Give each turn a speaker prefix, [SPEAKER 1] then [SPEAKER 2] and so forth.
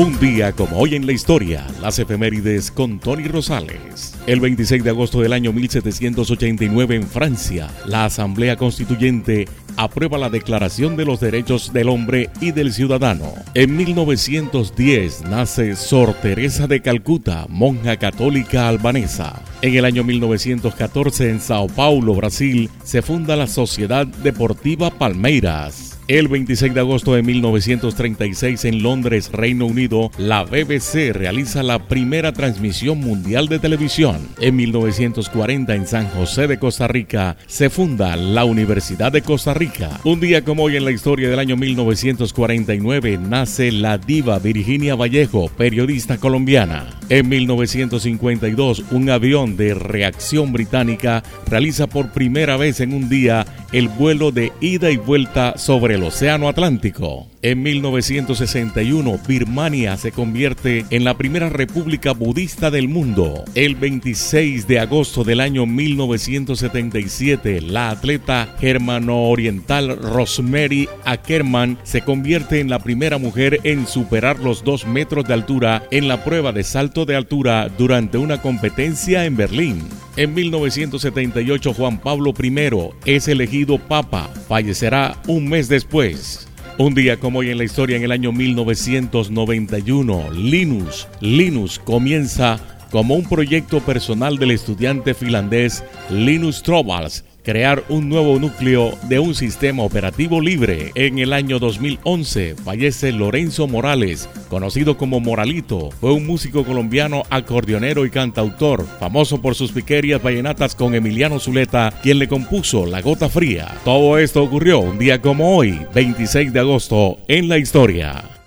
[SPEAKER 1] Un día como hoy en la historia, las efemérides con Tony Rosales. El 26 de agosto del año 1789 en Francia, la Asamblea Constituyente aprueba la Declaración de los Derechos del Hombre y del Ciudadano. En 1910 nace Sor Teresa de Calcuta, monja católica albanesa. En el año 1914 en Sao Paulo, Brasil, se funda la Sociedad Deportiva Palmeiras. El 26 de agosto de 1936 en Londres, Reino Unido, la BBC realiza la primera transmisión mundial de televisión. En 1940 en San José de Costa Rica se funda la Universidad de Costa Rica. Un día como hoy en la historia del año 1949 nace la diva Virginia Vallejo, periodista colombiana. En 1952 un avión de reacción británica realiza por primera vez en un día el vuelo de ida y vuelta sobre el Océano Atlántico. En 1961, Birmania se convierte en la primera república budista del mundo. El 26 de agosto del año 1977, la atleta germano-oriental Rosemary Ackerman se convierte en la primera mujer en superar los dos metros de altura en la prueba de salto de altura durante una competencia en Berlín. En 1978, Juan Pablo I es elegido papa. Fallecerá un mes después. Un día como hoy en la historia, en el año 1991, Linus, Linus comienza como un proyecto personal del estudiante finlandés Linus Torvalds crear un nuevo núcleo de un sistema operativo libre. En el año 2011 fallece Lorenzo Morales, conocido como Moralito. Fue un músico colombiano, acordeonero y cantautor, famoso por sus piquerías vallenatas con Emiliano Zuleta, quien le compuso La Gota Fría. Todo esto ocurrió un día como hoy, 26 de agosto, en la historia.